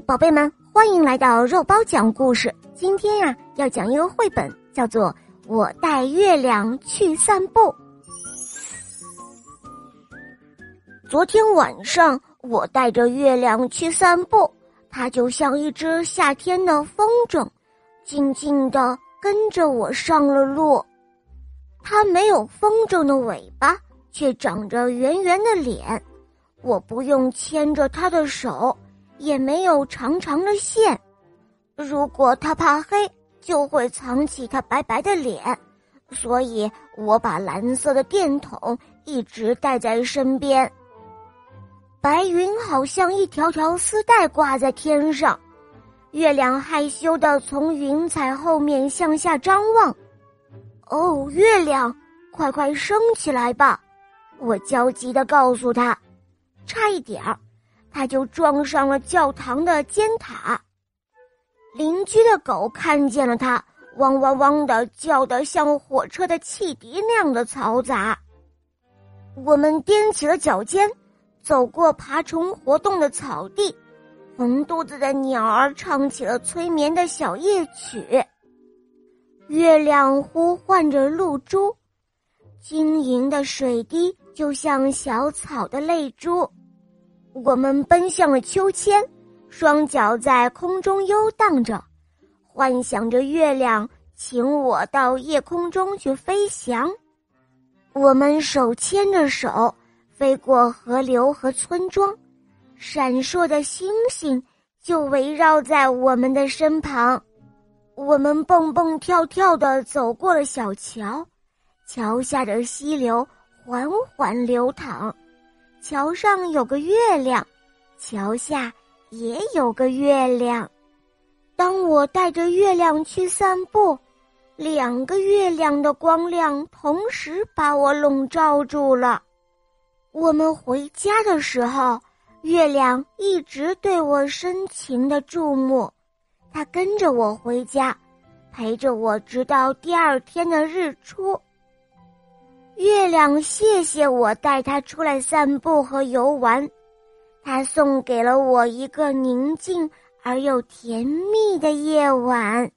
宝贝们，欢迎来到肉包讲故事。今天呀，要讲一个绘本，叫做《我带月亮去散步》。昨天晚上，我带着月亮去散步，它就像一只夏天的风筝，静静的跟着我上了路。它没有风筝的尾巴，却长着圆圆的脸。我不用牵着它的手。也没有长长的线，如果他怕黑，就会藏起他白白的脸，所以我把蓝色的电筒一直带在身边。白云好像一条条丝带挂在天上，月亮害羞的从云彩后面向下张望。哦，月亮，快快升起来吧！我焦急的告诉他，差一点儿。他就撞上了教堂的尖塔。邻居的狗看见了他，汪汪汪的叫得像火车的汽笛那样的嘈杂。我们踮起了脚尖，走过爬虫活动的草地，红肚子的鸟儿唱起了催眠的小夜曲。月亮呼唤着露珠，晶莹的水滴就像小草的泪珠。我们奔向了秋千，双脚在空中游荡着，幻想着月亮请我到夜空中去飞翔。我们手牵着手，飞过河流和村庄，闪烁的星星就围绕在我们的身旁。我们蹦蹦跳跳的走过了小桥，桥下的溪流缓缓流淌。桥上有个月亮，桥下也有个月亮。当我带着月亮去散步，两个月亮的光亮同时把我笼罩住了。我们回家的时候，月亮一直对我深情的注目，它跟着我回家，陪着我直到第二天的日出。月亮，谢谢我带它出来散步和游玩，它送给了我一个宁静而又甜蜜的夜晚。